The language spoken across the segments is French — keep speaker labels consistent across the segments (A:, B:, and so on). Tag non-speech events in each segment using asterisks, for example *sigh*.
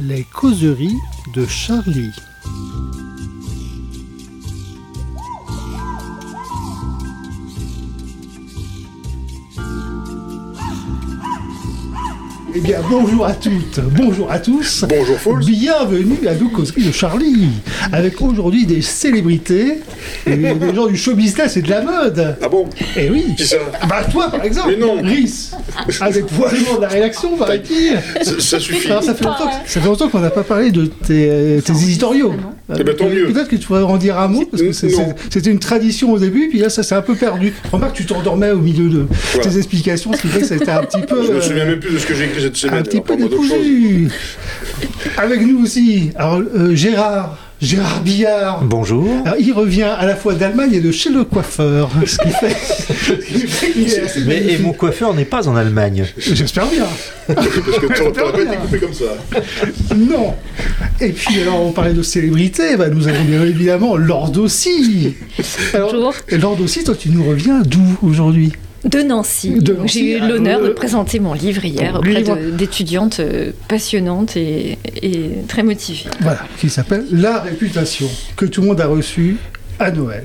A: Les causeries de Charlie. Eh bien, bonjour à toutes, bonjour à tous.
B: Bonjour Fouls.
A: Bienvenue à nos causeries de Charlie, avec aujourd'hui des célébrités, des gens du show business et de la mode.
B: Ah bon
A: Eh oui.
B: Qui ça
A: Ah Bah toi par exemple.
B: Mais non.
A: Rhys. Avec *laughs* probablement de la rédaction, paraît-il.
B: ça, ça suffit.
A: Alors, ça fait longtemps, que- ça fait longtemps qu'on n'a pas parlé de tes, euh, tes éditoriaux.
B: Eh ben, tant mieux.
A: Peut-être que tu pourrais en dire un mot, parce que c'est-
B: Non.
A: c'est- c'était une tradition au début, puis là ça s'est un peu perdu. Remarque, tu t'endormais au milieu de
B: Voilà.
A: tes explications, ce qui fait que c'était un petit peu.
B: Je me
A: euh,
B: souviens même plus de ce que j'ai écrit cette semaine.
A: un petit
B: alors
A: peu
B: parle-moi d'autre chose.
A: dépourvu. Avec nous aussi, alors euh, Gérard, Gérard Billard.
C: Bonjour.
A: Alors, il revient à la fois d'Allemagne et de chez le coiffeur, ce qui fait, *laughs*
C: Mais et mon coiffeur n'est pas en Allemagne.
A: J'espère bien.
B: Parce que t'aurais pas été coupé comme ça.
A: Non. Et puis alors on parlait de célébrité, bah, nous avons bien évidemment Lord aussi. Alors,
D: Bonjour.
A: et Lord aussi, toi tu nous reviens d'où aujourd'hui?
D: De Nancy. J'ai eu
A: ah,
D: l'honneur de présenter mon livre hier auprès d'étudiantes euh, passionnantes et, et très motivées.
A: Voilà, qui s'appelle La réputation, que tout le monde a reçu à Noël.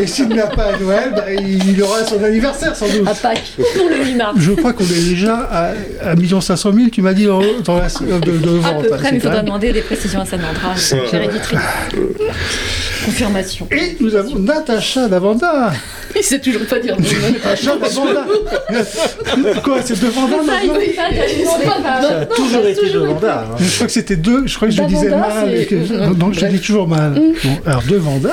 A: et s'il n'a pas à Noël, bah, il aura son anniversaire sans doute.
D: À Pâques, pour le 8 mars.
A: Je crois qu'on est déjà à, à 1 500 000, tu m'as dit, dans, dans la, de, de
D: À
A: vente.
D: peu
A: hein,
D: près, mais il faudra
A: même-
D: demander des précisions à Sanandra, chère éditrice. Confirmation.
A: Et nous avons Natacha Davanda.
D: Il sait toujours pas dire
A: Natacha Davanda. Quoi, c'est Davanda maintenant
C: Ça a toujours été de Vanda. hein.
A: Je crois que c'était deux, je crois que je disais
D: Davanda,
A: mal. donc je dis toujours mal. Bon, alors deux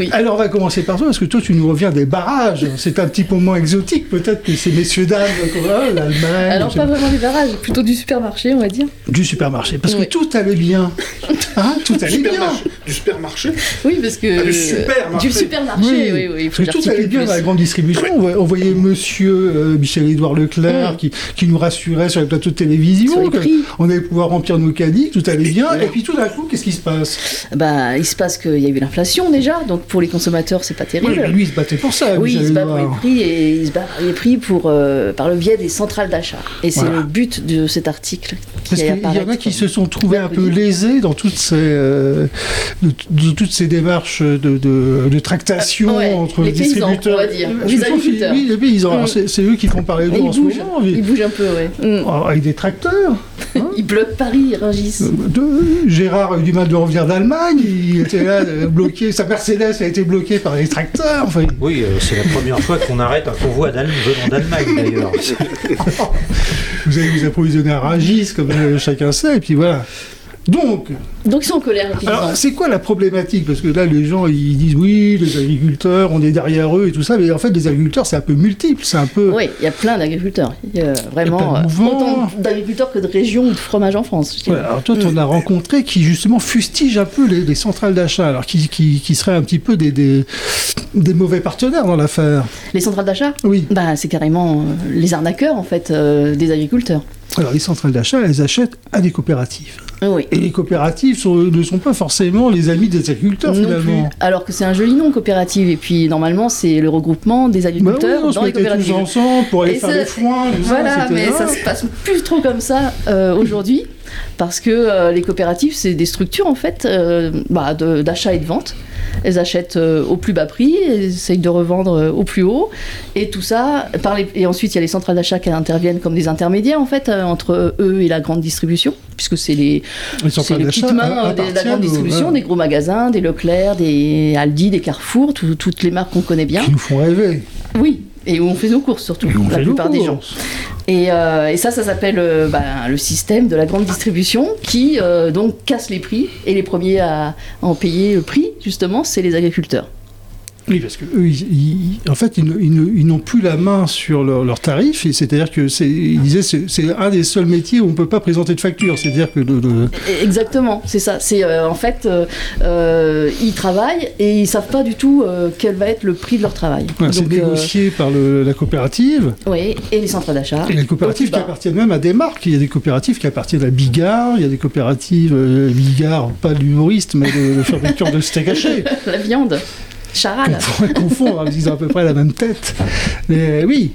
D: Oui.
A: Alors on va commencer par toi, parce que toi tu nous reviens des barrages. C'est un petit peu moins exotique peut-être que ces messieurs dames, comme, ah, l'Allemagne,
E: Alors pas vraiment des barrages, plutôt du supermarché, on va dire.
A: du supermarché. Parce que tout allait bien. *laughs* Hein, tout allait bien.
B: Supermarché. Du supermarché
E: Oui, parce que
B: Ah, du supermarché.
E: du supermarché, oui, oui,
A: Parce que tout allait bien dans la grande distribution. On voyait- on voyait monsieur euh, Michel-Édouard Leclerc
E: Mm.
A: qui, qui nous rassurait sur les plateaux de télévision.
E: Sur les
A: que
E: prix.
A: On allait pouvoir remplir nos caddies, tout allait bien. Et puis tout d'un coup, qu'est-ce qui se passe?
E: Bah, il se passe qu'il y a eu l'inflation déjà, donc pour les consommateurs, c'est pas
A: Oui,
E: terrible.
A: mais lui, il se battait pour ça.
E: Oui, il se bat pour les prix et il se bat pour les prix pour, euh, par le biais des centrales d'achat. Et c'est
A: Voilà.
E: le but de cet article. qui
A: Parce qu'il y en a qui se sont trouvés un peu lésés dans toutes ces, euh, de, de toutes ces démarches de, de, de tractation
E: Ouais,
A: entre
E: les paysans,
A: distributeurs.
E: on va dire.
A: Parce
E: Les agriculteurs.
A: Oui, paysans.
E: Mm.
A: C'est eux qui font parler d'eux
E: ils
A: en ce moment.
E: ils bougent un peu, ouais. Mm.
A: Oh, Avec des tracteurs. *laughs*
E: Ils bloquent Paris, ils rungissent.
A: De- Gérard a eu du mal de revenir d'Allemagne. Il était là, euh, *laughs* bloqué. Sa Mercedes a été bloquée par les tracteurs. Enfin,
C: Oui, euh, c'est la première fois qu'on arrête un convoi venant d'Allemagne d'ailleurs. *laughs*
A: vous allez vous approvisionner à Rungis, comme euh, chacun sait. Et puis voilà. Donc,
E: Donc ils sont en colère.
A: Alors, c'est quoi la problématique? Parce que là, les gens, ils disent oui, les agriculteurs, on est derrière eux et tout ça, mais en fait, les agriculteurs, c'est un peu multiple, c'est un peu.
E: Oui, il y a plein d'agriculteurs. Il y a
A: y a
E: vraiment
A: de
E: euh, autant d'agriculteurs que de régions ou de fromages en France.
A: Ouais, alors toi, en as rencontré qui justement fustigent un peu les, les centrales d'achat, alors qui, qui, qui seraient un petit peu des, des, des mauvais partenaires dans l'affaire.
E: Les centrales d'achat?
A: Oui.
E: bah, C'est carrément euh, les arnaqueurs, en fait, euh, des agriculteurs.
A: Alors les centrales d'achat, elles achètent à des coopératives.
E: Oui.
A: Et les coopératives sont- ne sont pas forcément les amis des agriculteurs
E: Non
A: finalement.
E: plus. Alors que c'est un joli nom, coopérative. Et puis, normalement, c'est le regroupement des
A: Bah oui,
E: agriculteurs
A: on se
E: dans les
A: mettait tous
E: coopératives.
A: ensemble pour aller
E: Et
A: faire
E: ça-
A: les foins. ça,
E: Voilà, mais
A: là.
E: ça se passe plus trop comme ça euh, aujourd'hui. Parce que euh, les coopératives, c'est des structures, en fait, euh, bah, d'achat et de vente. Elles achètent au plus bas prix, elles essayent de revendre au plus haut. Et tout ça, par les- et ensuite, il y a les centrales d'achat qui interviennent comme des intermédiaires, en fait, entre eux et la grande distribution. Puisque c'est Les c'est les petites mains euh, de la grande distribution,
A: ouais,
E: des gros magasins, des Leclerc, des Aldi, des Carrefour, tout- toutes les marques qu'on connaît bien.
A: qui nous font rêver.
E: Oui, et où on fait nos courses surtout, la plupart des gens. Et, euh, et ça, ça s'appelle euh, ben, le système de la grande distribution qui euh, donc casse les prix. Et les premiers à en payer le prix, justement, c'est les agriculteurs.
A: Oui, parce que eux, ils- ils- en fait, ils, ne- ils ne- ils n'ont plus la main sur leur- leurs tarifs. Et c'est-à-dire que c'est, ils disaient, c'est, c'est un des seuls métiers où on ne peut pas présenter de facture. C'est-à-dire que le- le-
E: Et- Exactement, c'est ça. C'est euh, en fait, euh, euh, ils travaillent et ils savent pas du tout euh, quel va être le prix de leur travail.
A: voilà, c'est
E: Donc, euh,
A: négocié par le- la coopérative.
E: oui, et les centres d'achat.
A: Et les coopératives qui
E: bas.
A: appartiennent même à des marques. Il y a des coopératives qui appartiennent à Bigard. Il y a des coopératives euh, Bigard, pas de l'humoriste, mais de, de fabricants de steak haché. *laughs*
E: La viande. Charal.
A: On pourrait confondre, parce qu'ils ont à peu près la même tête. Mais oui.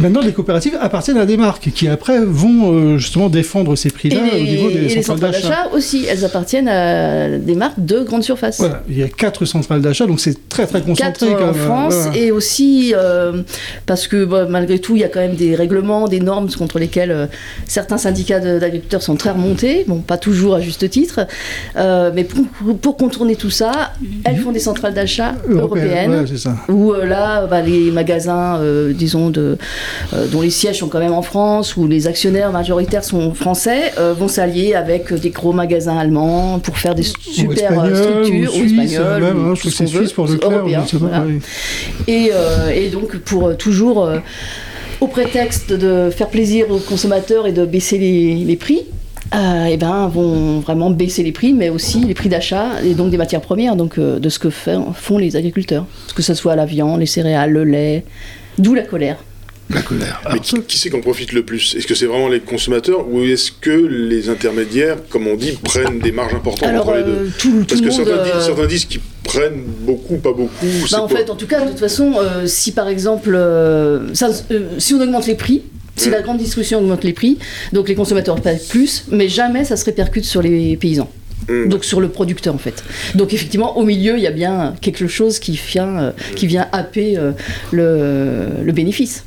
A: Maintenant, les coopératives appartiennent à des marques qui après vont euh, justement défendre ces prix-là au niveau
E: et
A: des
E: les
A: centrales d'achat.
E: aussi, elles appartiennent à des marques de grande surface.
A: Voilà, il y a quatre centrales d'achat, donc c'est très très concentré.
E: Quatre
A: quand
E: en
A: même.
E: France
A: Voilà.
E: et aussi euh, parce que bah, malgré tout il y a quand même des règlements, des normes contre lesquelles euh, certains syndicats d'agriculteurs sont très remontés, bon pas toujours à juste titre, Euh, mais pour, pour contourner tout ça, elles font des centrales d'achat européennes.
A: ouais.
E: Où euh, là, bah, les magasins, euh, disons, de, euh, dont les sièges sont quand même en France, où les actionnaires majoritaires sont français, euh, vont s'allier avec des gros magasins allemands pour faire des super euh,
A: espagnol,
E: structures,
A: ou
E: ou espagnols,
A: même,
E: ou
A: hein, je que c'est suisse pour le clair,
E: européen, voilà. Et, euh, et donc pour euh, toujours, euh, au prétexte de faire plaisir aux consommateurs et de baisser les, les prix, euh, eh ben, vont vraiment baisser les prix, mais aussi les prix d'achat et donc des matières premières, donc euh, de ce que fait- font les agriculteurs. Que ce soit la viande, les céréales, le lait, d'où la colère.
A: La colère.
B: Mais
A: Alors,
B: qui, qui c'est qu'en profite le plus? Est-ce que c'est vraiment les consommateurs ou est-ce que les intermédiaires, comme on dit, prennent des marges importantes
E: Alors,
B: entre les
E: euh,
B: deux
E: tout, tout
B: Parce
E: le
B: que
E: monde.
B: certains,
E: euh,
B: disent, certains disent qu'ils prennent beaucoup, pas beaucoup.
E: Bah, en
B: quoi
E: fait, en tout cas, de toute façon, euh, si par exemple, euh, ça, euh, si on augmente les prix, si la grande distribution augmente les prix, donc les consommateurs payent plus, mais jamais ça se répercute sur les paysans.
B: Mm.
E: Donc sur le producteur en fait. Donc effectivement au milieu il y a bien quelque chose qui vient, euh, qui vient happer euh, le, le bénéfice.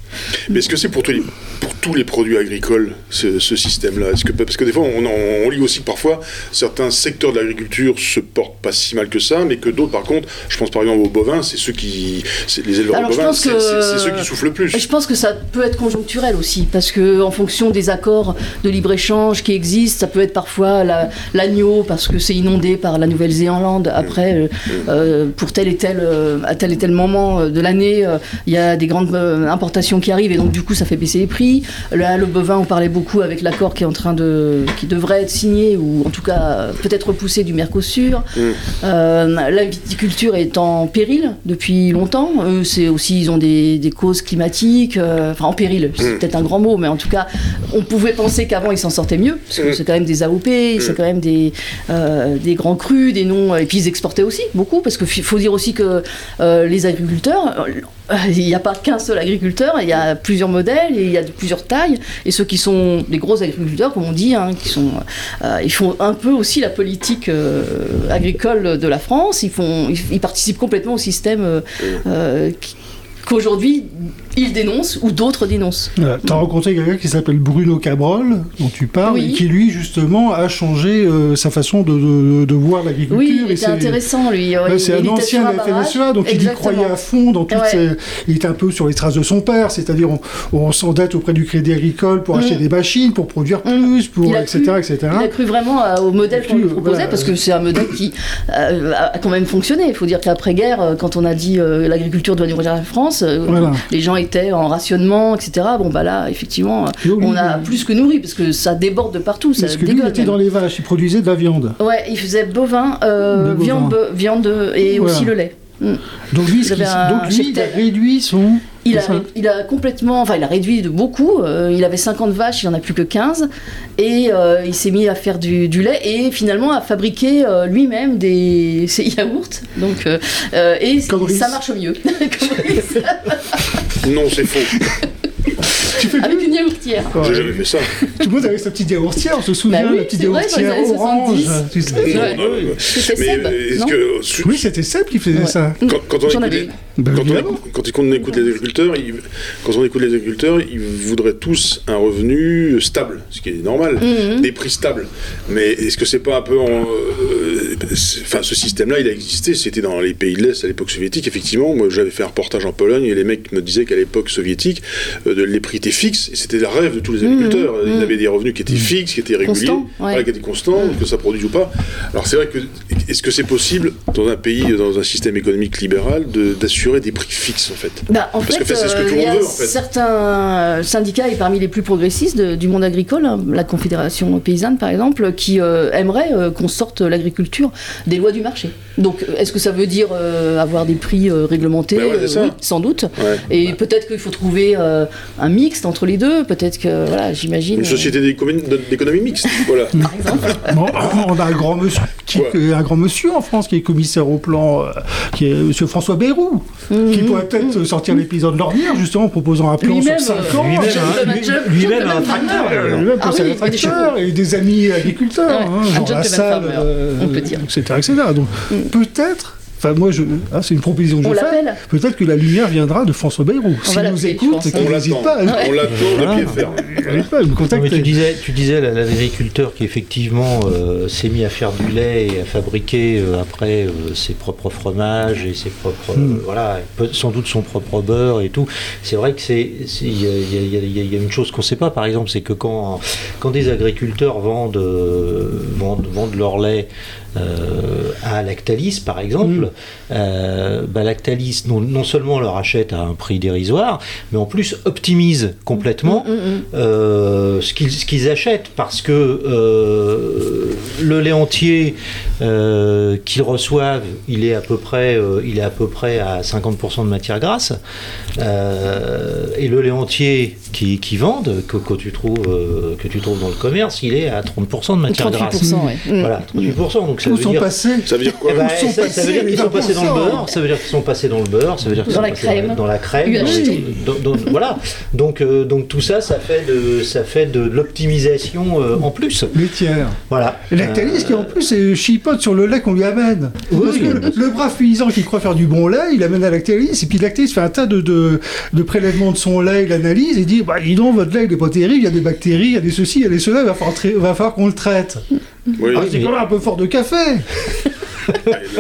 B: Mais est-ce que c'est pour tous les, pour tous les produits agricoles, ce, ce système-là Est-ce que Parce que des fois, on, lit aussi que parfois, certains secteurs de l'agriculture se portent pas si mal que ça, mais que d'autres, par contre, je pense par exemple aux bovins, c'est ceux qui. c'est les éleveurs
E: Alors,
B: bovins, c'est ceux qui soufflent le plus.
E: Je pense que ça peut être conjoncturel aussi, parce que en fonction des accords de libre-échange qui existent, ça peut être parfois la- l'agneau, parce que c'est inondé par la Nouvelle-Zélande. Après, euh, euh, pour tel et tel, euh, à tel et tel moment de l'année, euh, il y a des grandes importations qui arrivent, et donc du coup, ça fait baisser les prix. Là, le bovin, on parlait beaucoup avec l'accord qui est en train de, qui devrait être signé, ou en tout cas peut-être repoussé du Mercosur.
B: Mm.
E: Euh, la viticulture est en péril depuis longtemps. Eux, c'est aussi, ils ont des, des causes climatiques, euh, enfin en péril, c'est
B: Mm.
E: peut-être un grand mot, mais en tout cas, on pouvait penser qu'avant ils s'en sortaient mieux, parce que
B: Mm.
E: c'est quand même des AOP, c'est quand même des, euh, des grands crus, des noms, et puis ils exportaient aussi beaucoup, parce qu'il faut dire aussi que les agriculteurs, il n'y a pas qu'un seul agriculteur, il y a plusieurs modèles, il y a de plusieurs tailles, et ceux qui sont des gros agriculteurs, comme on dit, hein, qui sont, euh, ils font un peu aussi la politique euh, agricole de la France, ils, font, ils, participent complètement au système euh, euh, qu'aujourd'hui ils dénoncent ou d'autres dénoncent.
A: Voilà. T'as rencontré quelqu'un qui s'appelle Bruno Cabrol, dont tu parles,
E: Oui.
A: et qui lui justement a changé euh, sa façon de, de- de voir l'agriculture.
E: Oui, il était
A: c'est-
E: intéressant lui.
A: Ouais,
E: Il-
A: c'est
E: il
A: un ancien. FNSEA, donc il y croyait à fond dans toutes
E: Ouais.
A: Il était un peu sur les traces de son père, c'est-à-dire on, on s'endette auprès du Crédit Agricole pour
E: Mm.
A: acheter des machines, pour produire plus, pour,
E: Il
A: etc.,
E: cru.
A: etc.
E: Il a cru vraiment à- au modèle qu'on lui proposait,
A: voilà.
E: parce que c'est un modèle qui euh, a quand même fonctionné. Il faut dire qu'après-guerre, euh, quand on a dit euh, l'agriculture doit nourrir la France, euh,
A: Voilà.
E: les gens étaient en rationnement, etc. Bon, bah là, effectivement, on a plus que nourri, parce que ça déborde de partout, ça
A: Parce que lui, il était dans les vaches, il produisait de la viande.
E: Ouais, il faisait bovin, euh,
A: bovin.
E: viande, et
A: Voilà.
E: aussi le lait. Mm.
A: Donc lui,
E: Il
A: donc lui, a réduit son...
E: Il a, il complètement, enfin il a réduit de beaucoup. euh, il avait 50 vaches, il en a plus que 15, et euh, il s'est mis à faire du, du lait et finalement à fabriquer euh, lui-même des *laughs* ses yaourts. Donc et ça marche mieux. *laughs* *laughs*
B: Non, c'est faux. *laughs*
A: Tu fais
E: Avec une yaourtière.
B: J'ai jamais fait ça.
A: Tout le monde avait sa petite yaourtière, on se souvient,
E: Bah oui,
A: la petite
E: vrai,
A: yaourtière
E: années
A: orange.
E: 70.
A: tu sais.
B: Non, non, non.
E: C'était
B: que.
A: Oui, c'était Seb qui faisait
E: Ouais.
A: ça.
B: Quand, quand on écoute les-
E: eu.
B: Quand on,
A: évidemment.
B: écoute, quand on écoute les agriculteurs, ils- quand on écoute les agriculteurs, ils voudraient tous un revenu stable, ce qui est normal,
E: Mhm.
B: des prix stables. Mais est-ce que c'est pas un peu, en, euh, enfin, ce système-là, il a existé. C'était dans les pays de l'Est à l'époque soviétique. Effectivement, moi, j'avais fait un reportage en Pologne et les mecs me disaient qu'à l'époque soviétique, euh, les prix étaient fixes et c'était le rêve de tous les agriculteurs. Ils
E: mhm.
B: avaient des revenus qui étaient fixes, qui étaient réguliers,
E: Constants, ouais.
B: voilà, qui étaient constants, que ça produise ou pas. Alors c'est vrai que est-ce que c'est possible dans un pays, dans un système économique libéral, de- d'assurer des prix fixes en fait?
E: Bah, en
B: Parce
E: fait,
B: que c'est ce que
E: euh,
B: tout le monde veut, en fait.
E: certains euh, syndicats, et parmi les plus progressistes de- du monde agricole, hein, la Confédération paysanne par exemple, qui euh, aimeraient qu'on sorte l'agriculture des lois du marché. Donc, est-ce que ça veut dire euh, avoir des prix euh, réglementés?
B: Ben ouais.
E: Oui, sans doute.
B: Ouais.
E: Et peut-être qu'il faut trouver euh, un mixte entre les deux. Peut-être que, voilà, j'imagine.
B: Une société d'économie mixte, *laughs* voilà.
E: par exemple.
A: Bon, on a un grand monsieur, qui,
B: Ouais.
A: un grand monsieur en France qui est commissaire au plan, euh, qui est Monsieur François Bayrou,
E: Mhm.
A: qui pourrait peut-être sortir l'épisode de l'ornière justement en proposant un plan sur
E: Lui-même,
A: 5
E: euh,
A: ans.
C: Lui-même, lui-même un tracteur.
A: Lui-même
E: Ah oui,
A: un
E: et des
A: tracteur et des amis agriculteurs,
E: Ouais,
A: hein,
E: un
A: genre la salle,
E: farmer, on peut dire.
A: etc., etc. Donc peut-être, enfin moi je, ah, c'est une proposition que
E: On
A: je fais. Peut-être que la lumière viendra de François Bayrou.
E: On
A: S'il
E: va
A: nous écoute, qu'il
B: On
A: n'hésite pas,
B: On l'attend de
C: Voilà.
B: pied ferme.
A: il
C: tu disais, tu disais la- l'agriculteur qui effectivement euh, s'est mis à faire du lait et à fabriquer euh, après euh, ses propres fromages et ses propres euh,
A: Mm.
C: voilà sans doute son propre beurre et tout. C'est vrai que c'est il y, y a- y y une chose qu'on ne sait pas par exemple c'est que quand quand des agriculteurs vendent euh, vendent, vendent leur lait euh, à Lactalis par exemple, euh, bah, Lactalis non, non seulement leur achète à un prix dérisoire, mais en plus optimise complètement
E: Mm, mm.
C: euh, ce qu'ils achètent parce que euh, le lait entier euh, qu'ils reçoivent il est à peu près euh, il est à peu près à 50% de matière grasse Euh, et le lait entier qui, qui vendent que, que tu trouves euh, que tu trouves dans le commerce il est à 30% de matière grasse
E: 38%, ouais. Mm.
C: voilà 38% donc ça
A: Où
C: veut
A: sont
C: dire
A: passés
B: Ça veut dire quoi
C: eh ben,
A: Où sont
C: ça, ça veut dire qu'ils sont passés dans le
A: 20%?
C: beurre, ça veut dire qu'ils sont passés dans le beurre, ça veut dire qu'ils
E: Dans
C: sont
E: la
C: passés
E: crème.
C: dans la crème, dans- dans- dans- voilà. Donc, euh, donc tout ça, ça fait de, ça fait de l'optimisation euh, en plus.
A: Laitière.
C: Voilà.
A: Et Lactalis qui en
C: Euh,
A: plus est chipote sur le lait qu'on lui amène.
C: Oui,
A: Parce que
C: oui.
A: le, le brave paysan qui croit faire du bon lait, il amène à Lactalis, et puis Lactalis fait un tas de, de, de prélèvements de son lait, il analyse, et dit bah dis donc, votre lait il est pas terrible, il y a des bactéries, il y a des ceci, il y a des cela, il va falloir, tra- va falloir qu'on le traite.
B: Oui.
A: Ah, c'est quand même un peu fort de café. *laughs*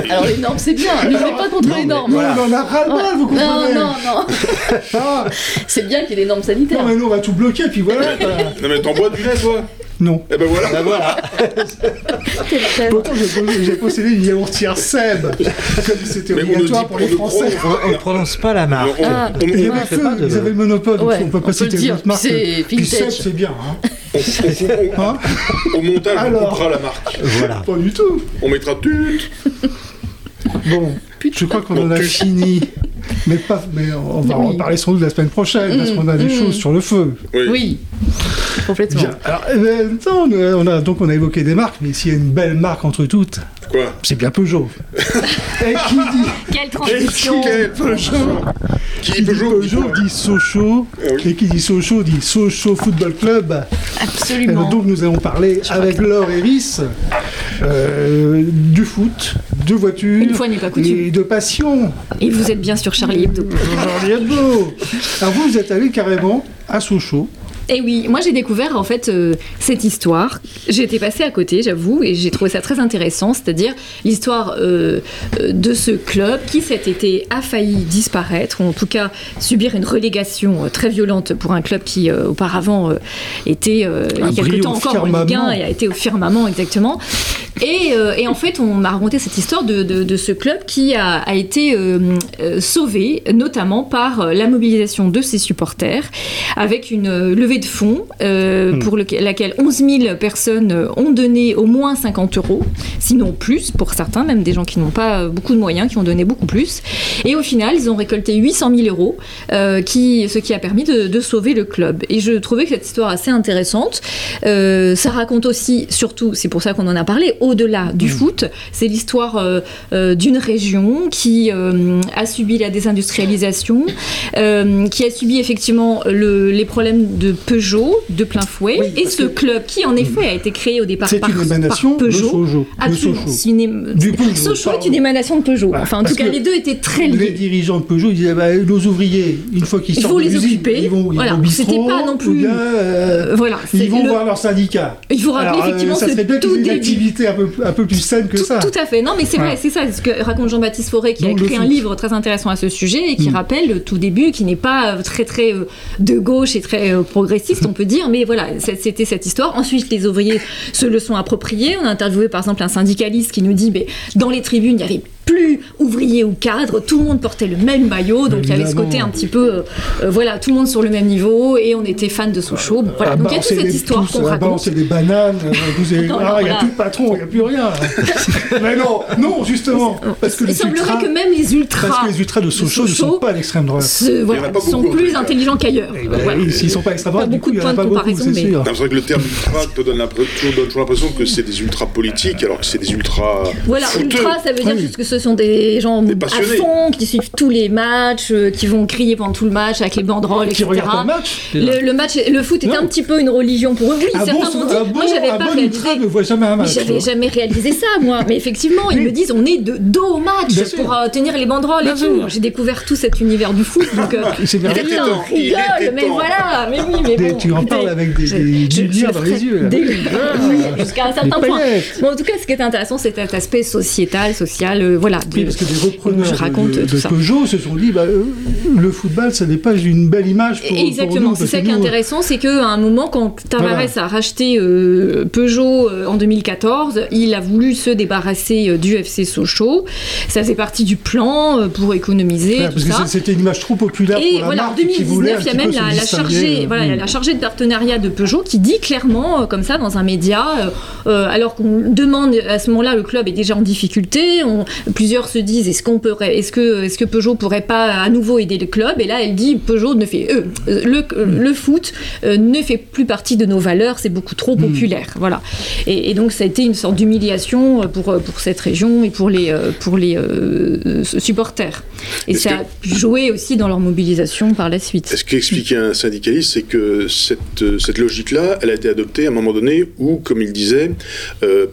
E: Alors les normes, c'est bien. Ne venez pas contre
C: Non,
E: les
C: mais
E: normes.
A: Nous, on a ras le bol, vous
E: Non,
A: comprenez
E: non, non.
A: Ah,
E: C'est bien qu'il y ait des normes sanitaires.
A: Non mais nous on va tout bloquer, puis voilà.
B: Non mais t'en bois du lait toi
A: Non.
B: Eh ben voilà.
C: ben voilà.
A: Pourtant j'ai possédé une yaourtière Seb, comme c'était
B: on ne
A: obligatoire pour les Français.
C: On ne prononce pas la marque.
B: On- on-
E: Ah.
B: on-
A: Il y
B: on-
A: avait feu,
C: de-
A: ils avaient le monopole, donc
E: Ouais,
A: on peut
E: on
A: pas
E: peut
A: citer
E: le dire,
A: notre marque.
E: c'est
A: Puis Seb, c'est bien, hein.
B: on-
A: Hein
B: Au montage, on
A: Alors.
B: coupera la marque.
C: Voilà.
A: Pas du tout.
B: On mettra tut.
A: Bon, je crois qu'on en a fini. Mais, pas, mais on va en parler sans doute la semaine prochaine, parce qu'on a des
E: Mm.
A: choses sur le feu.
B: Oui.
E: Oui, complètement.
A: Bien. Alors, eh ben, attends, on a, donc on a évoqué des marques, mais s'il y a une belle marque entre toutes,
B: Quoi
A: c'est bien Peugeot. Et qui dit, *laughs*
D: Quelle
A: et
D: transition
A: qui dit Peugeot,
B: Qui
A: qui
B: dit Peugeot dit
A: Sochaux,
B: Ah oui.
A: et qui dit Sochaux dit Sochaux Football Club.
D: Absolument.
A: Donc nous allons parler avec Laure et Rhys euh, du foot, de voitures,
D: Une fois n'est pas coutume.
A: et de passion.
D: Et vous êtes bien sur Charlie Hebdo.
A: Charlie Hebdo. *laughs* Alors vous, vous êtes allé carrément à Sochaux.
D: Et oui, moi j'ai découvert en fait euh, cette histoire. J'ai été passée à côté, j'avoue, et j'ai trouvé ça très intéressant, c'est-à-dire l'histoire euh, euh, de ce club qui cet été a failli disparaître, ou en tout cas subir une relégation euh, très violente pour un club qui auparavant était il y a quelque temps encore en Ligue 1
A: firmament.
D: et a été au firmament exactement. Et, euh, et en fait, on m'a raconté cette histoire de, de- de ce club qui a, a été euh, euh, sauvé, notamment par la mobilisation de ses supporters, avec une levée de fonds
A: Hmm.
D: pour lequel- laquelle 11 000 personnes ont donné au moins 50 euros, sinon plus pour certains, même des gens qui n'ont pas beaucoup de moyens, qui ont donné beaucoup plus. Et au final, ils ont récolté 800 000 euros, qui, ce qui a permis de, de sauver le club. Et je trouvais que cette histoire assez intéressante. Ça raconte aussi, surtout, c'est pour ça qu'on en a parlé, au-delà du foot, c'est l'histoire euh, euh, d'une région qui euh, a subi la désindustrialisation, euh, qui a subi effectivement le- les problèmes de Peugeot de plein fouet,
A: Oui,
D: et ce
A: que-
D: club qui, en effet, a été créé au départ par,
A: une émanation
D: par Peugeot. C'est une-
A: Du Peugeot,
D: Sochaux est une émanation de Peugeot. Enfin, en tout cas, les deux étaient très
A: Les
D: liés.
A: dirigeants de Peugeot ils disaient bah, nos ouvriers, une fois qu'ils
D: Il
A: sortent
D: faut les occuper.
A: ils vont, ils
D: Voilà. C'était pas non plus-
A: bien,
D: voilà. c'est
A: ils vont
D: le-
A: voir leur syndicat.
D: Il faut rappeler
A: Alors,
D: effectivement
A: ça serait bien
D: tout
A: une activité peu, un peu plus saine que
D: Tout,
A: ça.
D: tout à fait. Non, mais c'est vrai, c'est ça. C'est ce que raconte Jean-Baptiste Fauré, qui
A: Donc,
D: a écrit un livre très intéressant à ce sujet et qui
A: Mm.
D: rappelle le tout début, qui n'est pas euh, très très euh, de gauche et très euh, progressiste, on peut dire. Mais voilà, c'était cette histoire. Ensuite, les ouvriers se le sont appropriés. On a interviewé par exemple un syndicaliste qui nous dit, mais dans les tribunes, il y avait plus ouvrier ou cadre, tout le monde portait le même maillot, donc il y avait ce côté un petit peu, euh, voilà, tout le monde sur le même niveau, et on était fans de Sochaux. Bon, voilà,
A: Ah,
D: donc il y a toute cette
A: des
D: histoire qu'on
A: ah,
D: raconte.
A: balancer des bananes, euh, vous avez- *laughs*
D: Non,
A: ah, il n'y a
D: voilà.
A: plus de patron, il n'y a plus rien. *laughs* Mais non, non, justement. Parce que
D: Il
A: les
D: semblerait
A: ultras,
D: que même les ultras,
A: parce que les ultras de Sochaux ne sont pas à l'extrême droite.
B: a
D: voilà,
B: pas
D: sont
B: beaucoup,
D: plus intelligents qu'ailleurs.
A: Eh ben,
D: Voilà.
A: S'ils ne sont pas à l'extrême droite,
D: beaucoup de points de comparaison,
A: c'est
B: C'est vrai que le terme ultra te donne, toujours- l'impression que c'est des ultra politiques, alors que c'est des ultra.
D: Voilà, ultra, ça veut dire que ce sont des gens
B: Des
D: à fond, qui suivent tous les matchs, euh, qui vont crier pendant tout le match avec les banderoles,
A: Qui
D: etc.
A: le match
D: Le, le match, le foot
A: Non.
D: un petit peu une religion pour eux. Oui,
A: Un
D: certains
A: bon,
D: m'ont dit. moi, j'avais pas
A: bon
D: réalisé. j'avais jamais réalisé ça, moi. Mais effectivement, ils me disent on est de dos au match
A: Bien
D: pour euh, tenir les banderoles et tout. J'ai découvert tout cet univers du foot. Donc, euh, *laughs*
A: C'est
B: était
D: mais voilà. Mais oui, mais bon.
A: tu en parles avec des, lumières dans les yeux.
D: dès- oui, jusqu'à un certain point. en tout cas, ce qui était intéressant, c'était cet aspect sociétal, social, euh, voilà. de-
A: Oui, parce que des repreneurs
D: je
A: de-
D: raconte
A: de,
D: tout
A: de
D: ça.
A: Peugeot se sont dit bah, euh, le football, ça n'est pas une belle image pour,
D: Exactement, c'est ça qui est intéressant, c'est qu'à un moment, quand Tavares
A: Voilà.
D: a racheté euh, Peugeot euh, en 2014, il a voulu se débarrasser du FC Sochaux. Ça faisait partie du plan pour économiser, tout
A: parce que
D: ça.
A: c'était une image trop populaire
D: Et
A: pour la
D: voilà, en
A: marque qui voulait
D: 2019,
A: un
D: il y a même la, chargée, voilà, la chargée de partenariat de Peugeot qui dit clairement, comme ça, dans un média, alors qu'on demande à ce moment-là, le club est déjà en difficulté. On, plusieurs se disent, est-ce qu'on peut, est-ce que, est-ce que Peugeot pourrait pas à nouveau aider le club? Et là, elle dit, Peugeot ne fait, euh, euh, le, euh, le foot euh, ne fait plus partie de nos valeurs, c'est beaucoup trop populaire, voilà. Et, et donc, ça a été une sorte d'humiliation pour pour cette région et pour les pour les euh, supporters. Et ça
B: que-
D: a jouer aussi dans leur mobilisation par la suite.
B: Ce qu'expliquait un syndicaliste, c'est que cette, cette logique-là, elle a été adoptée à un moment donné où, comme il disait,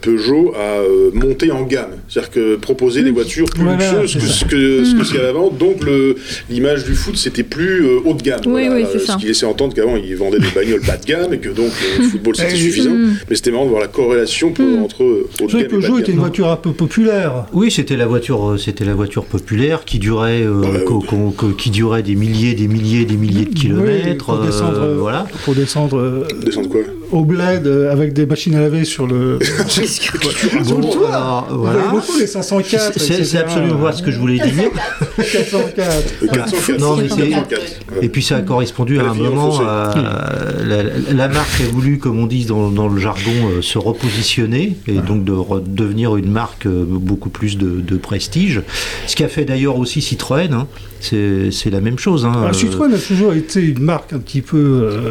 B: Peugeot a monté en gamme. C'est-à-dire que proposer des voitures plus
A: Voilà,
B: luxueuses que ce que ce qu'il y avait avant. Donc le- l'image du foot, c'était plus euh, haut de gamme.
D: Oui, oui, c'est
B: ce
D: ça.
B: qui laissait entendre qu'avant, ils vendaient des bagnoles bas de gamme et que donc le football, c'était
A: Eh,
B: suffisant.
D: Mm.
B: Mais c'était marrant de voir la corrélation pour- entre euh, haut de
A: C'est vrai
B: gamme
A: que
B: et bas
A: Peugeot était une voiture un peu populaire.
C: Oui, c'était la voiture, euh, c'était la voiture populaire qui durait, euh,
B: Ouais,
C: qu'au-
B: ouais.
C: qu'au- qu'au- qui durait des milliers, des milliers, des milliers de kilomètres.
A: pour
C: euh,
A: descendre, euh,
C: voilà.
A: Pour descendre euh,
B: Descendre quoi?
A: Au bled euh, avec des machines à laver sur le. *laughs* Toit.
C: voilà.
A: beaucoup les 504.
C: C'est- absolument pas ce que je voulais dire.
A: 404.
B: Le 404.
C: Non, mais c'est-
B: 404.
C: Et puis ça a correspondu à un moment. à- la, la marque a voulu, comme on dit dans, dans le jargon, euh, se repositionner et donc de devenir une marque euh, beaucoup plus de, de prestige. Ce qui a fait d'ailleurs aussi Citroën. hein. C'est c'est la même chose. hein.
A: Ah,
C: Euh,
A: Citroën a toujours été une marque un petit peu. euh,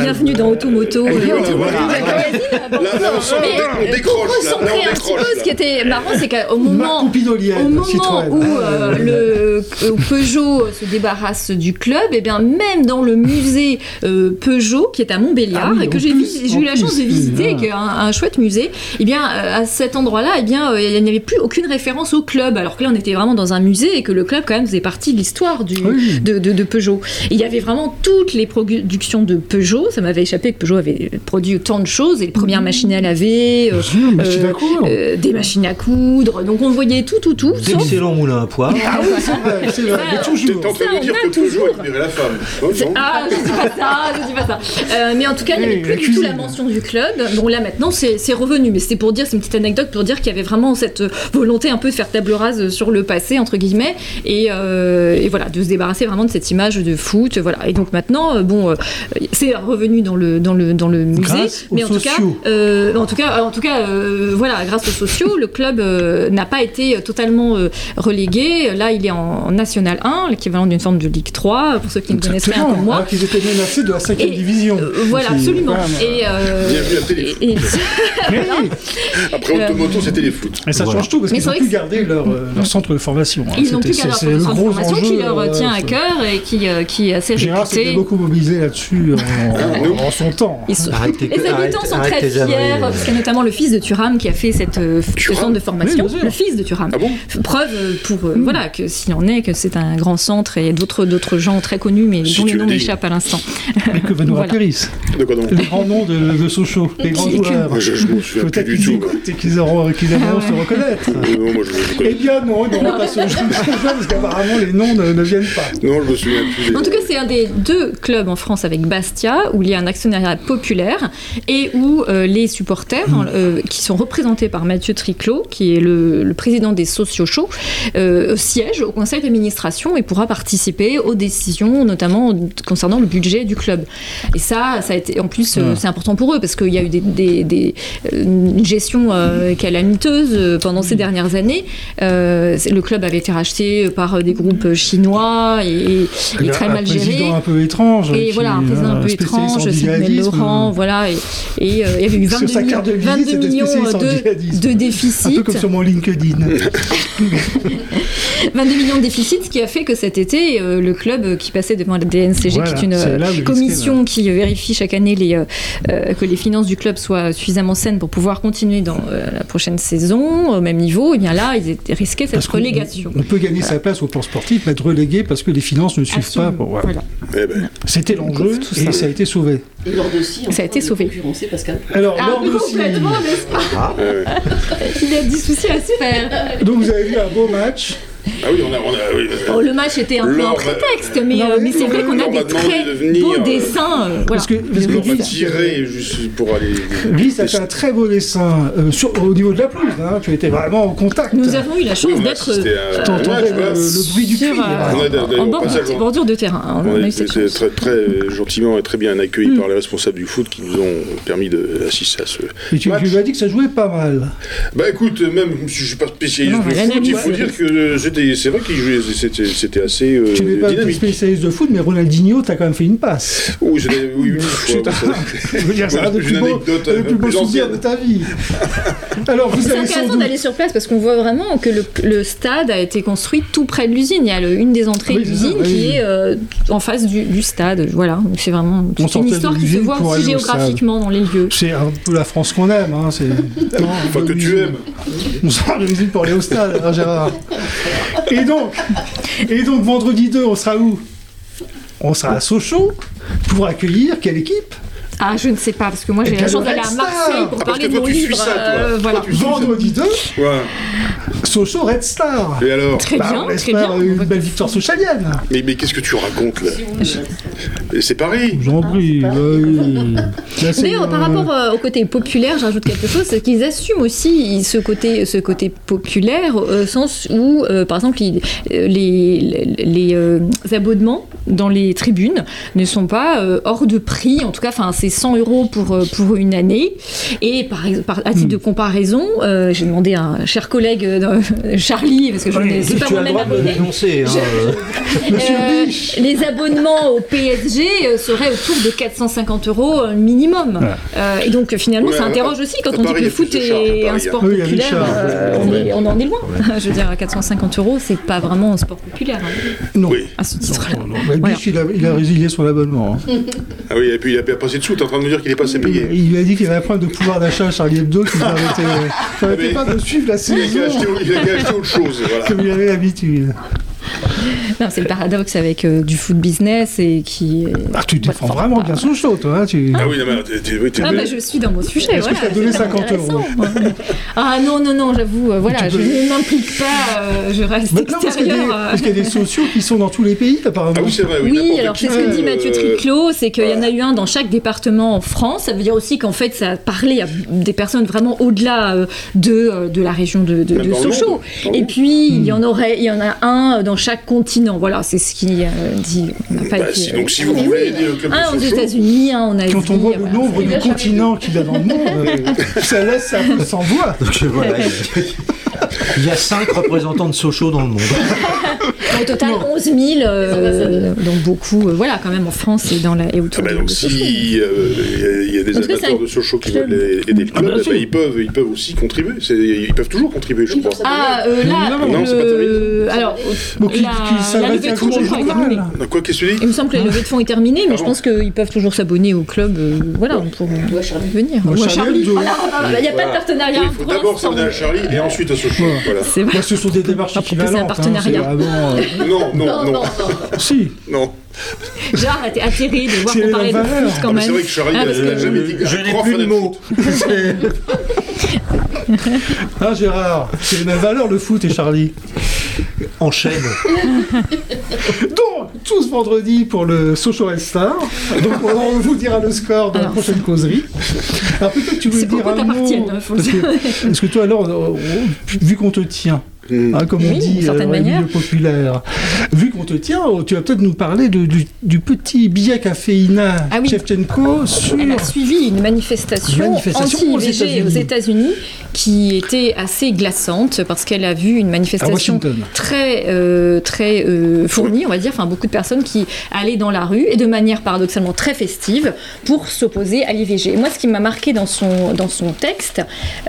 D: bienvenue dans Automoto. Euh,
B: là, on
D: euh,
B: décroche,
D: un petit peu, ce qui était marrant, c'est qu'au moment,
A: poupidolienne,
D: au moment
A: Citroën.
D: où
A: Ah,
D: euh,
A: euh,
D: le où Peugeot se débarrasse du club, et bien même dans le musée euh, Peugeot qui est à Montbéliard
A: Ah
D: et que j'ai eu la chance de visiter, qui est un, chouette musée, et bien euh, à cet endroit-là, et bien euh, il n'y avait plus aucune référence au club, alors que là on était vraiment dans un musée et que le club quand même faisait partie de l'histoire du de, de- de Peugeot. Et il y avait vraiment toutes les productions de Peugeot. Ça m'avait échappé que Peugeot avait produit autant de choses, et les premières machines à laver, euh,
A: sûr, machine à
D: euh, euh, des machines à coudre. Donc on voyait tout, tout, tout. Sauf
C: D'excellents moulins à pois.
A: Ah oui, c'est vrai, c'est vrai, mais
B: T'es
A: toujours.
B: en train de dire que
D: toujours.
B: la femme.
D: Ah, je dis pas ça, je dis pas ça. Euh, mais en tout cas, il n'y avait plus du tout la mention du club. Bon, là maintenant, c'est c'est revenu. Mais c'était pour dire, c'est une petite anecdote pour dire qu'il y avait vraiment cette volonté un peu de faire table rase sur le passé, entre guillemets, et, euh, et voilà, de se débarrasser vraiment de cette image de foot. Voilà. Et donc maintenant, euh, bon, euh, c'est revenu dans le, dans le, dans le musée.
A: Grâce aux
D: mais en tout, cas,
A: sociaux.
D: euh, en tout cas, en tout cas, euh, voilà, grâce aux sociaux, le club euh, n'a pas été totalement euh, relégué. Là, il est en, National 1, l'équivalent d'une forme de Ligue 3, pour ceux qui ne connaissent rien comme moi.
A: alors qu'ils étaient menacés de la 5
D: Et,
A: division.
D: Euh, voilà, absolument. Et, euh,
B: Bienvenue à Téléfoot.
D: et- et- *laughs*
A: Mais oui, *laughs*
B: Après Automoto, c'était les foot.
A: et ça
C: Voilà.
A: change tout parce
D: Mais
A: qu'ils
D: c'est
A: ont
D: vrai
A: pu
D: que
A: garder leur, euh, leur centre de formation. hein.
D: ils n'ont plus qu'à leur centre de formation qui
A: enjeu,
D: leur
A: euh,
D: tient à cœur et qui, euh, qui est assez
A: Gérard s'était
D: réputé.
A: beaucoup mobilisé là-dessus en,
B: nous
A: en son temps.
D: Ils sont-
C: Arrête
D: Les habitants sont très fiers, parce qu'il y a notamment le fils de Thuram qui a fait cette, euh, ce
B: Thuram
D: centre de formation.
A: Oui,
D: le fils de Thuram.
B: Ah bon
D: Preuve euh, pour euh, voilà que si qu'il en est, que c'est un grand centre et d'autres d'autres gens très connus, mais
B: Si
D: dont les
B: le
D: noms m'échappent à l'instant.
A: Et que va nous
D: Voilà.
B: De quoi donc
A: Les grands noms de, de Sochaux, *laughs* les grands joueurs.
B: Moi, je, je m'en souviens plus
A: Peut-être
B: du
A: qu'ils
B: tout.
A: écoutent et qu'ils auront, qu'ils aimeront se reconnaître.
B: Non, moi, je,
A: Eh bien non, ils n'auront pas ce jeu parce qu'apparemment les noms ne, ne viennent pas.
B: Non, je me souviens plus.
D: En tout cas, c'est un des deux clubs en France avec Bastia, où il y a un actionnariat populaire et où euh, les supporters, euh, qui sont représentés par Mathieu Triclot, qui est le, le président des sociaux chauds, euh, siège au conseil d'administration et pourra participer aux décisions, notamment concernant le budget du club. Et ça, ça a été, en plus,
A: Ah.
D: c'est important pour eux parce qu'il y a eu des, des- des- une gestion calamiteuse pendant ces dernières années. Le club avait été racheté par des groupes chinois et, très
A: un
D: mal géré.
A: président un peu étrange.
D: Et
A: qui,
D: voilà, un président un peu étrange. Laurent, voilà, et, et, euh, il y avait eu
A: Sur
D: 22,
A: sa carte de
D: millions,
A: visite,
D: 22
A: c'était
D: millions de, de
A: Un
D: déficit,
A: peu comme sur mon LinkedIn. *laughs*
D: 22 millions de déficit, ce qui a fait que cet été, euh, le club qui passait devant la DNCG,
A: Voilà,
D: qui est une euh, commission qui vérifie chaque année les, euh, que les finances du club soient suffisamment saines pour pouvoir continuer dans euh, la prochaine saison au même niveau, et bien là, ils étaient risquaient cette
A: Parce
D: relégation.
A: On peut gagner sa place au plan sportif, mais être relégué parce que les finances ne suivent pas. Bon, voilà.
D: Voilà.
B: Eh ben,
A: C'était l'enjeu
D: Tout
A: et
D: ça.
A: ça a été sauvé.
E: Et lors de si,
D: Ça a été sauvé.
E: Pascal.
A: Alors,
D: Ah,
A: lors de scie-
D: complètement, n'est-ce pas
B: ouais.
D: Il a du souci à se faire.
A: donc vous avez vu un beau match.
B: Ah oui, on a. On a oui, euh,
D: Oh, le match était un peu un prétexte, mais,
A: Non,
D: euh,
A: mais
D: c'est vrai qu'on a des très
B: de venir,
D: beaux
B: euh,
D: dessins. euh, voilà.
A: Parce que, parce que
B: juste pour aller.
A: Lise a fait un très beau dessin euh, sur, au niveau de la pelouse. Hein, tu étais vraiment en contact.
D: Nous avons eu la chance d'être euh,
A: T'entendais le, le bruit du
D: sur,
A: cri.
D: euh,
B: d'ailleurs
D: en bordure de terrain. hein,
B: On
D: a
B: été très, très, gentiment et très bien accueillis par les responsables du foot qui nous ont permis d'assister à ce
A: Et tu,
B: match.
A: tu lui as dit que ça jouait pas mal.
B: Bah écoute, même si je suis pas spécialiste
D: mais
B: foot, il faut dire que c'était- c'est vrai qu'il jouait, c'était c'était assez euh,
A: tu n'es pas
B: dynamique.
A: spécialiste de foot, mais Ronaldinho t'a quand même fait une passe.
B: Oui, c'était oui, une *laughs* fois. *laughs*
A: Je veux dire, c'est un des
B: Une
A: plus beaux, plus souvenirs de ta vie. *laughs* Alors, vous
D: C'est intéressant
A: doute...
D: d'aller sur place parce qu'on voit vraiment que le, le stade a été construit tout près de l'usine. Il y a le- une des entrées
A: Oui,
D: de l'usine
A: oui.
D: qui est euh, en face du, du stade. Voilà, Donc c'est vraiment une histoire qui se voit aussi géographiquement dans les lieux.
A: C'est un peu la France qu'on aime. Hein, c'est... Non,
B: Enfin, que tu aimes.
A: On sort de l'usine pour aller au stade, hein, Gérard. Et donc, et donc, vendredi 2, on sera où? On sera à Sochaux pour accueillir quelle équipe?
D: Ah, je ne sais pas parce que moi j'ai la chance
A: le
D: d'aller à. Marseille pour
B: Ah, parce
D: parler
B: que
D: de mon livre.
B: ça, toi.
D: euh,
B: Toi,
D: voilà.
A: Vendredi 2,
B: Voilà.
A: Sochaux Red Star.
B: Et alors
D: Très
A: Bah,
D: bien,
A: on
D: très bien.
A: une belle victoire sochalienne.
B: Mais, mais qu'est-ce que tu racontes là C'est pareil.
A: J'en prie. bah oui.
D: D'ailleurs, par
A: euh,
D: rapport euh, au côté populaire, j'ajoute quelque chose, c'est qu'ils assument aussi ce côté, ce côté populaire, au sens où, euh, par exemple, ils- euh, les, les, les, euh, abonnements dans les tribunes ne sont pas euh, hors de prix. En tout cas, enfin, c'est 100 euros pour, euh, pour une année. Et par, par- à titre de comparaison, euh, j'ai demandé à un cher collègue euh, *laughs* Charlie, parce que je
A: Oui,
D: ne suis pas
C: droit de
D: abonné.
C: Hein,
D: Je-
C: euh. *laughs*
D: Les abonnements au PSG seraient autour de 450 euros minimum.
A: Ouais.
D: Euh, et donc finalement,
B: Ouais,
D: ça interroge aussi quand on dit que le foot est
B: Paris,
D: un
B: hein.
D: sport
A: Oui,
D: populaire. euh, on, est, on en est loin. *laughs* Je veux dire, à 450 euros, c'est pas vraiment un sport populaire hein,
A: Non.
B: Oui.
D: à ce titre-là.
A: Non, non, mais
D: Voilà.
A: Biche, il a, il a résilié son abonnement. hein.
B: Ah oui, et puis il a passé dessous, t'es en train de me dire qu'il est pas assez payé.
A: Il lui a dit qu'il avait un problème de pouvoir d'achat à Charlie Hebdo qui permettait *laughs*
B: Mais-
A: pas de suivre la
B: Il a
A: saison
B: acheter, il a qu'à acheter autre chose. *laughs* Voilà.
A: comme il avait l'habitude.
D: Non, c'est le paradoxe avec euh, du foot business et qui. est-
A: Ah, tu défends vraiment bien Sochaux, toi. hein, tu...
B: Ah oui, non, mais t'es- t'es- t'es-
D: Ah bah je suis dans mon sujet.
A: Est-ce que
D: voilà,
A: je t'ai donné
D: c'est
A: 50
D: intéressant.
A: euros *laughs*
D: Ah non, non, non, j'avoue, euh, voilà,
A: Tu
D: je
A: peux-
D: ne m'implique pas, euh, je reste
A: Mais non, parce qu'il y, a des-
D: extérieure. euh.
A: parce qu'il y a des sociaux qui sont dans tous les pays, apparemment.
B: Ah oui, c'est vrai. Oui,
D: Oui, alors c'est ce que dit Mathieu
B: euh,
D: Triclot, c'est qu'il y en a eu un dans chaque département en France. Ça veut dire aussi qu'en fait, ça a parlé à des personnes vraiment au-delà euh, de, euh, de la région de, de, Sochaux. Et puis, il y en aurait, il y en a un dans chaque continent. Voilà, c'est ce qui euh, dit. On n'a pas
B: Bah,
D: été,
B: si-
D: euh,
B: donc si vous voulez
D: oui.
B: aider le club
D: Un aux États-Unis, un en Asie.
A: Quand on voit le nombre de continents qu'il a dans le monde, *laughs* ça laisse un peu sans voix.
C: Donc voilà, il y a- il y a cinq représentants de Sochaux dans le monde. *laughs*
D: Au total, 11 000, euh, donc beaucoup, euh, voilà, quand même en France et, dans la, et
B: Ah
D: autour
B: bah
D: de,
B: donc
D: de Sochaux.
B: si euh, il y a- il y, a des amateurs
D: c'est
B: de Sochaux qui
D: club.
B: veulent aider le
A: Ah,
B: club, eh
A: sûr.
B: ben, ils peuvent, ils peuvent aussi contribuer. C'est- Ils peuvent toujours contribuer, je crois.
D: Ah, euh, là,
A: Non,
B: non, c'est pas
D: le... alors,
A: Donc, il,
D: la,
A: qu'il
D: la levée de fonds, est terminée.
B: Quoi, qu'est-ce que tu dis
D: Il me semble que la levée de fonds est terminée, mais
B: Ah
D: je pense qu'ils peuvent toujours s'abonner au club, voilà, pour
E: à Charlie.
D: venir. Il n'y a pas de partenariat.
B: Il faut
D: pour
B: d'abord s'abonner à Charlie et ensuite à Sochaux.
A: Ouais.
B: Voilà.
D: C'est vrai.
A: Bah, ce sont des démarches
D: On va proposer un
A: équivalentes. hein,
D: partenariat.
B: Non, non,
E: Non,
B: non,
E: non, non.
A: si.
B: non.
D: Gérard était atterré de voir qu'on
A: la
D: parlait de
A: valeur.
D: foot quand
B: Ah,
D: même.
B: C'est vrai que Charlie
D: Ah,
B: a
D: parce
B: a
D: que-
B: jamais
C: Je n'ai plus de mots.
A: Hein, *laughs* Gérard C'est mêmes valeurs, le foot et Charlie.
C: Enchaîne.
A: Donc, tous vendredi pour le Social Star. Donc, on vous dira le score dans la
D: Alors,
A: prochaine causerie. Alors, peut-être tu veux dire un mot. Parce que, parce que toi, alors, vu qu'on te tient,
B: Hmm.
A: hein, comme on
D: Oui,
A: dit
D: d'une certaine
A: dans les
D: manière.
A: milieux populaires, vu qu'on te tient, oh, tu vas peut-être nous parler de- du, du petit billet caféina
D: Ah oui.
A: Shevchenko sur.
D: Elle a suivi une manifestation,
A: manifestation aux
D: anti-IVG
A: États-Unis.
D: aux États-Unis qui était assez glaçante parce qu'elle a vu une manifestation très euh, très euh, fournie, on va dire, enfin beaucoup de personnes qui allaient dans la rue et de manière paradoxalement très festive pour s'opposer à l'IVG. Moi, ce qui m'a marqué dans son dans son texte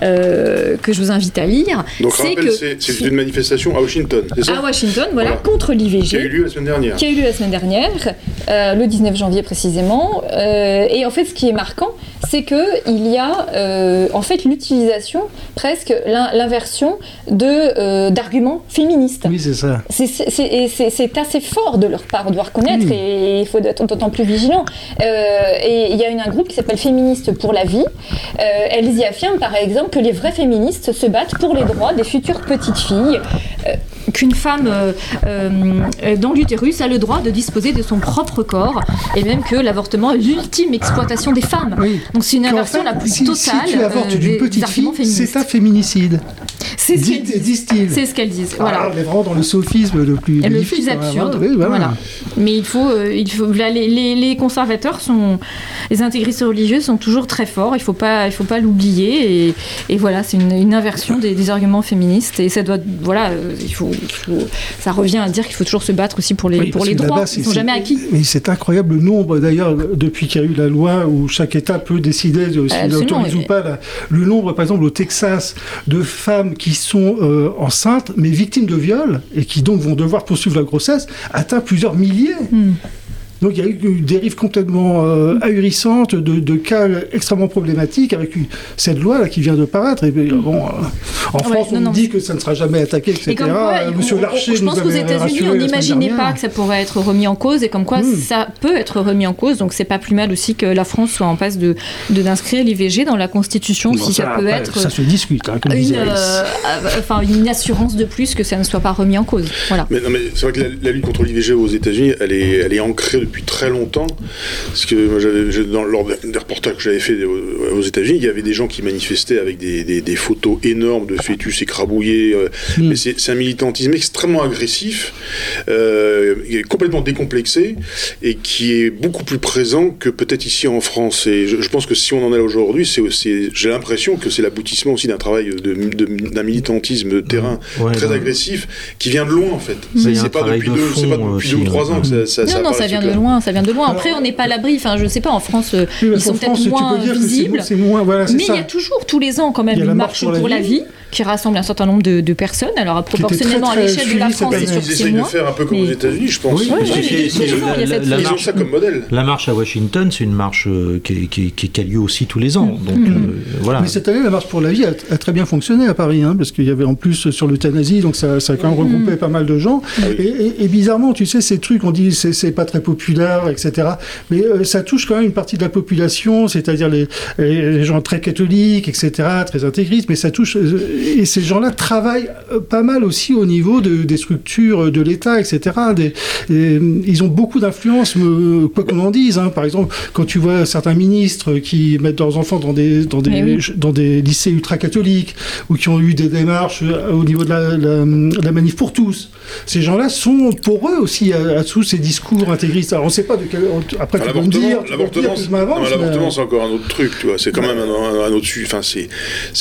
D: euh, que je vous invite à lire, c'est que
B: une manifestation à Washington, c'est ça
D: à Washington, voilà,
B: Voilà.
D: contre
B: Qui a eu
D: l'IVG
B: lieu la semaine dernière.
D: qui a eu lieu la semaine dernière, euh, le 19 janvier précisément. Euh, et en fait, ce qui est marquant, c'est que il y a euh, en fait l'utilisation, presque l'in- l'inversion de euh, d'arguments féministes.
A: Oui, c'est ça.
D: C'est- assez fort de leur part, on doit reconnaître, et il faut être d'autant plus vigilant. Euh, et il y a une, un groupe qui s'appelle Féministes pour la vie. Euh, elles y affirment par exemple que les vrais féministes se battent pour les droits des futures petites filles, euh, qu'une femme euh, euh, dans l'utérus a le droit de disposer de son propre corps, et même que l'avortement est l'ultime exploitation des femmes.
A: Oui.
D: Donc c'est une inversion
A: fait,
D: la plus
A: si,
D: totale
A: si tu avortes
D: euh,
A: d'une petite fille, c'est un féminicide.
D: C'est ce qu'elles disent. C'est ce qu'elles disent.
A: Voilà. On est vraiment dans le sophisme le plus,
D: le absurde.
A: Oui, voilà.
D: voilà. Mais il faut, euh, il faut là, les, les- les conservateurs sont, les intégristes religieux sont toujours très forts. Il faut pas, il faut pas l'oublier. Et, et voilà, c'est une, une inversion des, des arguments féministes. Et ça doit, voilà, il faut, faut- ça revient à dire qu'il faut toujours se battre aussi pour les,
A: Oui,
D: pour
A: parce
D: les
A: que
D: droits.
A: c'est-
D: Ils sont jamais acquis.
A: Mais c'est incroyable le nombre, d'ailleurs, depuis qu'il y a eu la loi où chaque État peut décider de s'il autorise ou pas le nombre, par exemple, au Texas, de femmes qui sont euh, enceintes, mais victimes de viol, et qui donc vont devoir poursuivre la grossesse, atteint plusieurs milliers.
D: Hmm.
A: Donc il y a eu une dérive complètement euh, ahurissante de, de cas extrêmement problématiques avec une- cette loi là qui vient de paraître. Et bien, bon, euh, en
D: Ouais,
A: France,
D: non,
A: on
D: non,
A: dit que ça ne sera jamais attaqué, etc.
D: Et comme quoi,
A: Euh,
D: on-
A: Monsieur
D: on-
A: Larcher
D: je
A: nous
D: pense qu'aux États-Unis, on n'imaginait pas que ça pourrait être remis en cause, et comme quoi
A: Hmm.
D: ça peut être remis en cause. Donc c'est pas plus mal aussi que la France soit en passe de d'inscrire l'IVG dans la Constitution,
A: Bon,
D: si ça, peut
A: après,
D: être
A: Ça se discute, hein, comme
D: une,
A: disait
D: euh,
A: Alice.
D: euh, enfin, une assurance de plus que ça ne soit pas remis en cause. Voilà.
B: Mais, c'est vrai que la, la lutte contre l'IVG aux États-Unis, elle est, elle est ancrée depuis très longtemps. Parce que moi, dans, lors des reportages que j'avais fait aux, aux États-Unis, il y avait des gens qui manifestaient avec des, des- des photos énormes de fœtus écrabouillés. euh,
A: Mm.
B: Mais c'est, c'est un militantisme extrêmement agressif, euh, complètement décomplexé et qui est beaucoup plus présent que peut-être ici en France. Et je, je pense que si on en est là aujourd'hui, c'est, c'est- j'ai l'impression que c'est l'aboutissement aussi d'un travail de, de- d'un militantisme de terrain
C: Ouais,
B: très
C: ouais.
B: agressif qui vient de loin en fait. C'est pas depuis
C: de
B: deux, c'est pas depuis deux ou trois ans que ça, ça,
D: non, non, ça vient de
B: truc-là.
D: Loin, ça vient de loin. Après,
A: Alors-
D: on n'est pas à l'abri. Enfin, je sais pas, en France,
A: Oui,
D: ils sont peut-être moins visibles.
A: moins, voilà,
D: Mais
A: ça.
D: il y a toujours, tous les ans, quand même, une
A: marche
D: marche pour la vie qui rassemble un certain nombre de, de personnes. Alors,
A: très,
D: proportionnellement à l'échelle de la France, c'est sûr
B: Ils essayent de faire un peu comme
D: mais-
B: aux États-Unis, je pense.
C: Oui, c'est-
D: cette-
C: la
B: Ils ont
C: marche-
B: ça comme modèle.
C: La marche à Washington, c'est une marche euh, qui, qui- qui- qui a lieu aussi tous les ans. Donc
D: Mm.
C: euh, voilà.
A: Mais cette année, la marche pour la vie a, a très bien fonctionné à Paris, hein, parce qu'il y avait en plus sur l'euthanasie, donc ça, ça a quand même regroupé pas mal de gens.
B: Ah oui.
A: Et, et- et bizarrement, tu sais, ces trucs, on dit c'est c'est pas très populaire, etc. Mais euh, ça touche quand même une partie de la population, c'est-à-dire les, les- les gens très catholiques, etc., très intégristes, mais ça touche. Euh, et ces gens-là travaillent euh, pas mal aussi au niveau de- des structures de l'État, etc. Des- et, ils ont beaucoup d'influence, me- quoi qu'on en dise. hein. Par exemple, quand tu vois certains ministres qui mettent leurs enfants dans des, dans des,
D: oui.
A: dans des lycées ultra-catholiques ou qui ont eu des démarches euh, au niveau de la, la- la manif pour tous, ces gens-là sont pour eux aussi à, à sous ces discours intégristes. Alors on ne sait pas de quel. Après, dire,
B: L'avortement,
A: tu peux me dire
B: l'avortement,
A: que je
B: c'est- encore un autre truc, tu vois. C'est quand même un, un- un autre su- Enfin, c'est,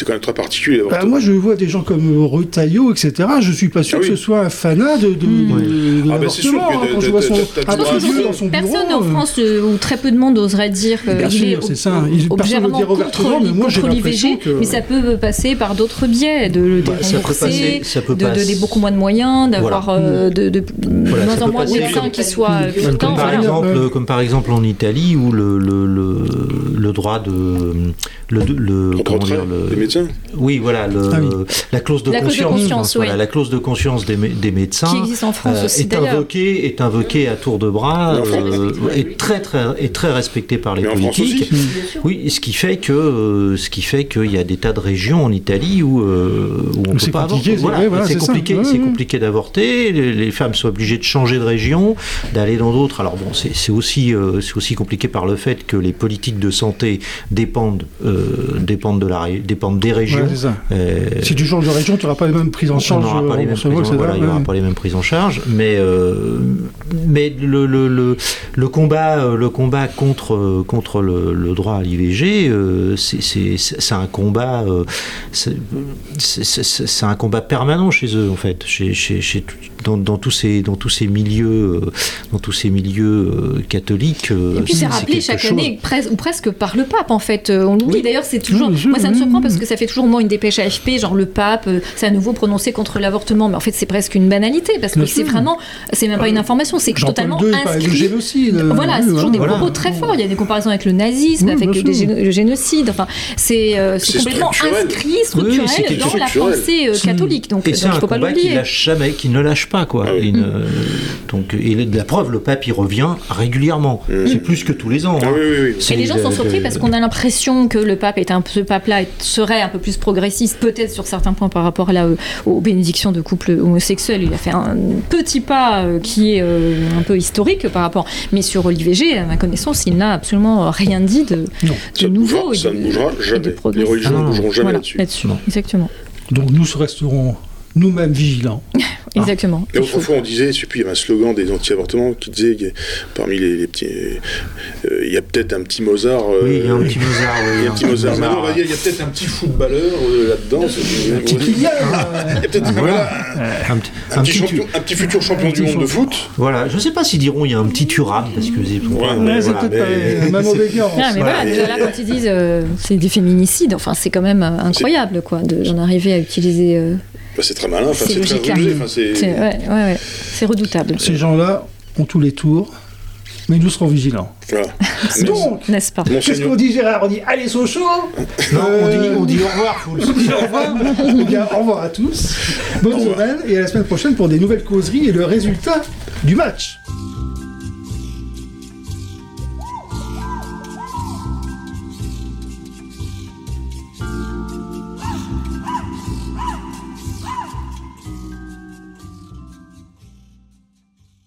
B: quand même très particulier.
A: Bah,
B: l'avortement.
A: moi, je vois des gens comme Retailleau, etc. Je suis pas sûr
B: Ah oui.
A: que ce soit un fanat de, de, de- de
B: Ah, bah, c'est sûr
A: l'avortement,
B: que
A: hein, quand je vois son un dans son bureau.
D: Personne en
A: euh,
D: France, euh, ou très peu de monde, oserait dire qu'il est
A: c'est ça. Il- personne ne le ouvertement, mais moi, j'ai l'impression que-
D: mais ça peut passer par d'autres biais, de, de
C: Bah, ça peut
D: rembourser,
C: passer- ça peut
D: de beaucoup moins de moyens, d'avoir euh, de, moins en moins de médecins qui soient
A: comme
C: par, exemple, comme par exemple en Italie où le, le, le, le droit de le, le comment dire le
B: des médecins
C: oui voilà le,
A: Ah oui.
C: euh, la clause de
D: La clause de
C: conscience,
D: conscience,
C: voilà,
D: oui.
C: la clause de conscience des, mé- des médecins
D: Qui existe en France
C: euh,
D: aussi,
C: est invoquée est invoquée à tour de bras euh, est très très est très respectée par les
B: Mais
C: politiques. Oui, ce qui fait que euh, ce qui fait qu'il y a des tas de régions en Italie où, euh, où on
A: Où
C: peut
A: c'est
C: pas
A: compliqué,
C: avorter.
A: c'est
C: Voilà,
A: voilà,
C: c'est compliqué,
A: Ouais,
C: c'est
A: ouais.
C: compliqué d'avorter. Les, les femmes sont obligées de changer de région, d'aller dans d'autres. Alors bon, c'est c'est aussi euh, c'est aussi compliqué par le fait que les politiques de santé dépendent euh, dépendent de la dépendent des régions.
A: Ouais.
C: Euh,
A: Si tu changes de région, tu n'auras pas les mêmes prises en
C: on
A: charge.
C: n'aura pas les mêmes
A: remboursement,
C: prises en-
A: etc.
C: voilà, il n'y aura
A: Ouais.
C: pas les mêmes prises en charge, mais euh, mais le, le, le, le combat euh, le combat contre euh, contre le, le droit à l'IVG, euh, c'est c'est c'est un combat euh, c'est un combat permanent chez eux en fait, chez, chez, chez dans, dans tous ces dans tous ces milieux euh, dans tous ces milieux euh, catholiques. euh,
D: Et puis c'est rappelé chaque
C: chose.
D: année, pres- ou presque par le pape en fait. Euh, On l'oublie
C: Oui.
D: d'ailleurs, c'est toujours.
A: Oui,
D: moi ça me surprend parce que ça fait toujours moi une dépêche AFP, genre le pape, euh, c'est à nouveau prononcé contre l'avortement, mais en fait c'est presque une banalité parce que c'est vraiment, c'est même pas une information, c'est totalement
A: II, il
D: inscrit.
A: génocide. euh,
D: Voilà, c'est toujours des
C: voilà.
D: propos très forts. Il y a des comparaisons avec le nazisme,
A: Oui,
D: avec des le génocide. Enfin, c'est euh, complètement
B: structurel.
D: inscrit, structurel
C: Oui,
D: dans la pensée euh, catholique. Donc,
C: Et c'est
D: donc il
C: un
D: faut pas
C: combat qui
D: l'oublier.
C: lâche jamais, qui ne lâche pas quoi. Il ne- donc et de la preuve, le pape y revient régulièrement.
B: Mm.
C: C'est plus que tous les ans.
B: Ah
C: hein.
B: oui, oui, oui.
C: C'est
D: Et les gens sont surpris parce qu'on a l'impression que le pape est un ce pape-là serait un peu plus progressiste, peut-être sur certains points par rapport là euh, aux bénédictions de couples homosexuels. Il a fait un petit pas euh, qui est euh, un peu historique par rapport. Mais sur l'IVG, à ma connaissance, il n'a absolument rien dit de,
A: Non.
D: de
B: Ça ne
D: nouveau.
B: bougera,
D: et
B: ça
D: de-
B: ne bougera jamais. Les religions
C: Ah
B: ne bougeront jamais
D: Voilà,
B: là-dessus.
D: Exactement.
A: Donc nous resterons nous-mêmes vigilants. *laughs*
D: Exactement.
B: Et
D: Il faut-
B: autrefois, on disait, je sais plus, il y avait un slogan des anti-avortements qui disait, que parmi les, les petits, euh, il y a peut-être un petit Mozart. euh,
C: Oui, il y a un petit Mozart. oui,
B: il y a un petit Mozart. Maintenant, on va dire, il y a peut-être un petit footballeur euh, là-dedans.
C: Un petit *laughs*
B: Il
A: y a,
B: peut-être voilà,
C: Un, petit-
B: un,
C: un
B: petit
C: petit
B: champion, un petit futur champion
A: un
B: du
A: petit
B: monde de foot.
C: Voilà, je ne sais pas s'ils diront il y a un petit Turam parce que c'est
B: Ouais,
C: mais
A: Ouais, c'est
C: voilà,
A: peut-être
C: mais-
A: pas la même obédience.
D: Ah, mais voilà, déjà là, quand ils disent euh, c'est des féminicides, enfin, c'est quand même euh, incroyable, quoi, de- d'en arriver à utiliser.
B: Bah, c'est très malin, enfin,
D: C'est
B: très rusé.
D: hein.
B: enfin, c'est-
D: c'est ouais, ouais, ouais, c'est redoutable,
A: Ces gens-là ont tous les tours, mais nous serons vigilants.
B: voilà. *laughs*
A: Donc,
D: n'est-ce pas
B: Mon
A: qu'est-ce qu'on dit Gérard? On dit allez Sochaux
C: Non, on dit, on dit au revoir, Fouls.
A: On dit au revoir. *laughs* Au revoir à tous. Bonne semaine et à la semaine prochaine pour des nouvelles causeries et le résultat du match.